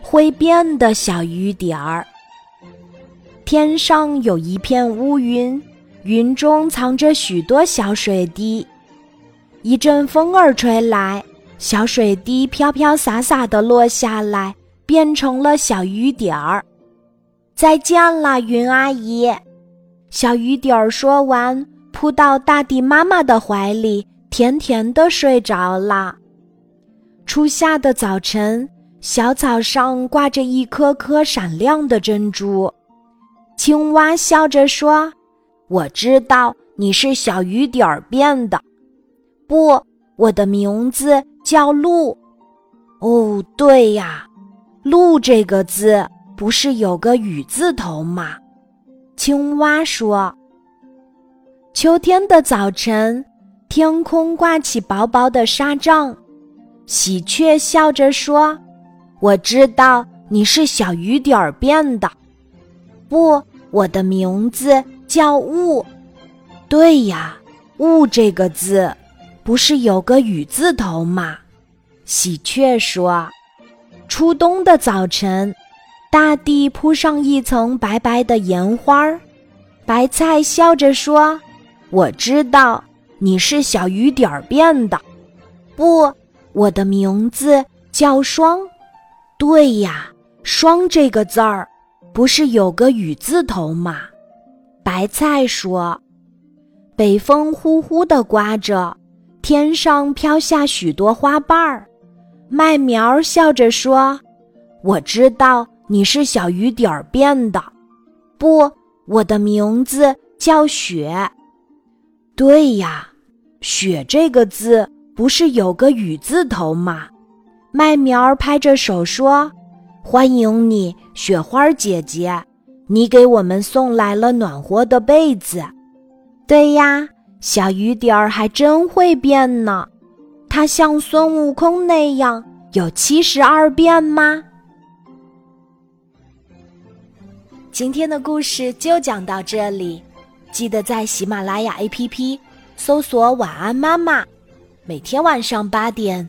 会变的小雨点儿。天上有一片乌云，云中藏着许多小水滴。一阵风儿吹来，小水滴飘飘洒洒的落下来，变成了小雨点儿。再见了，云阿姨。小雨点儿说完，扑到大地妈妈的怀里，甜甜的睡着了。初夏的早晨，小草上挂着一颗颗闪亮的珍珠。青蛙笑着说：“我知道你是小雨点儿变的。不，我的名字叫鹿。哦，对呀，鹿这个字不是有个雨字头吗？”青蛙说：“秋天的早晨，天空挂起薄薄的纱帐。喜鹊笑着说：‘我知道你是小雨点儿变的。’不，我的名字叫雾。对呀，雾这个字不是有个雨字头吗？”喜鹊说：“初冬的早晨。”大地铺上一层白白的盐花儿，白菜笑着说：“我知道你是小雨点儿变的。不，我的名字叫霜。对呀，霜这个字儿不是有个雨字头吗？”白菜说：“北风呼呼地刮着，天上飘下许多花瓣儿。”麦苗笑着说：“我知道。”你是小雨点儿变的，不，我的名字叫雪。对呀，雪这个字不是有个雨字头吗？麦苗拍着手说：“欢迎你，雪花姐姐，你给我们送来了暖和的被子。”对呀，小雨点儿还真会变呢。它像孙悟空那样有七十二变吗？今天的故事就讲到这里，记得在喜马拉雅 APP 搜索“晚安妈妈”，每天晚上八点，